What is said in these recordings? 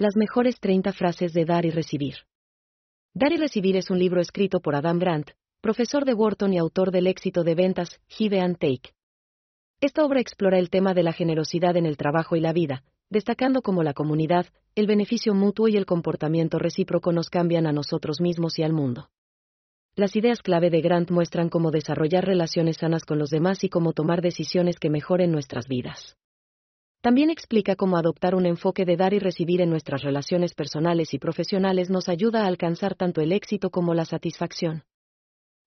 Las mejores 30 frases de dar y recibir. Dar y recibir es un libro escrito por Adam Grant, profesor de Wharton y autor del éxito de ventas Give and Take. Esta obra explora el tema de la generosidad en el trabajo y la vida, destacando cómo la comunidad, el beneficio mutuo y el comportamiento recíproco nos cambian a nosotros mismos y al mundo. Las ideas clave de Grant muestran cómo desarrollar relaciones sanas con los demás y cómo tomar decisiones que mejoren nuestras vidas. También explica cómo adoptar un enfoque de dar y recibir en nuestras relaciones personales y profesionales nos ayuda a alcanzar tanto el éxito como la satisfacción.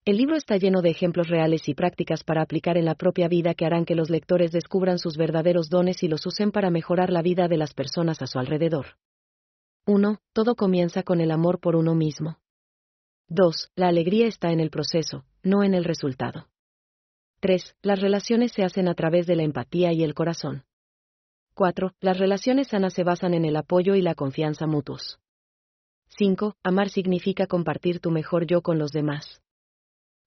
El libro está lleno de ejemplos reales y prácticas para aplicar en la propia vida que harán que los lectores descubran sus verdaderos dones y los usen para mejorar la vida de las personas a su alrededor. 1. Todo comienza con el amor por uno mismo. 2. La alegría está en el proceso, no en el resultado. 3. Las relaciones se hacen a través de la empatía y el corazón. 4. Las relaciones sanas se basan en el apoyo y la confianza mutuos. 5. Amar significa compartir tu mejor yo con los demás.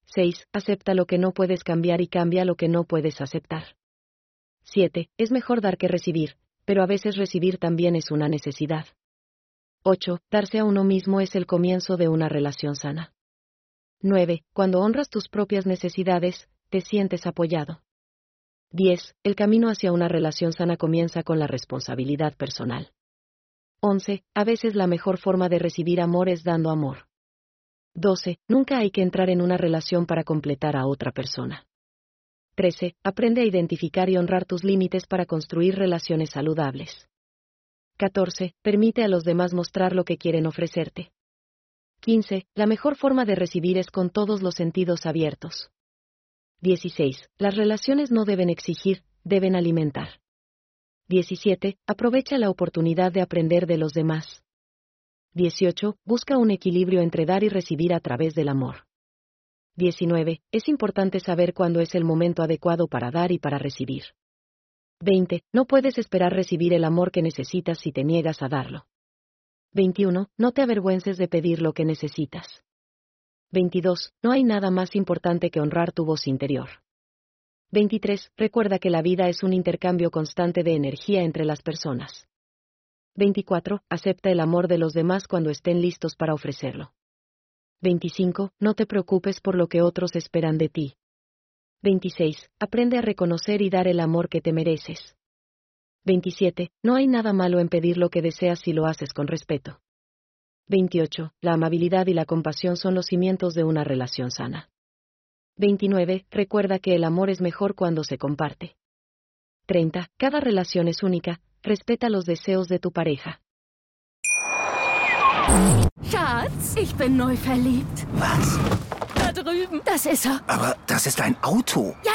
6. Acepta lo que no puedes cambiar y cambia lo que no puedes aceptar. 7. Es mejor dar que recibir, pero a veces recibir también es una necesidad. 8. Darse a uno mismo es el comienzo de una relación sana. 9. Cuando honras tus propias necesidades, te sientes apoyado. 10. El camino hacia una relación sana comienza con la responsabilidad personal. 11. A veces la mejor forma de recibir amor es dando amor. 12. Nunca hay que entrar en una relación para completar a otra persona. 13. Aprende a identificar y honrar tus límites para construir relaciones saludables. 14. Permite a los demás mostrar lo que quieren ofrecerte. 15. La mejor forma de recibir es con todos los sentidos abiertos. 16. Las relaciones no deben exigir, deben alimentar. 17. Aprovecha la oportunidad de aprender de los demás. 18. Busca un equilibrio entre dar y recibir a través del amor. 19. Es importante saber cuándo es el momento adecuado para dar y para recibir. 20. No puedes esperar recibir el amor que necesitas si te niegas a darlo. 21. No te avergüences de pedir lo que necesitas. 22. No hay nada más importante que honrar tu voz interior. 23. Recuerda que la vida es un intercambio constante de energía entre las personas. 24. Acepta el amor de los demás cuando estén listos para ofrecerlo. 25. No te preocupes por lo que otros esperan de ti. 26. Aprende a reconocer y dar el amor que te mereces. 27. No hay nada malo en pedir lo que deseas si lo haces con respeto. 28. La amabilidad y la compasión son los cimientos de una relación sana. 29. Recuerda que el amor es mejor cuando se comparte. 30. Cada relación es única, respeta los deseos de tu pareja. Schatz, ich bin neu verliebt. Was? Da drüben. Das ist er. Aber das ist ein Auto. Ja,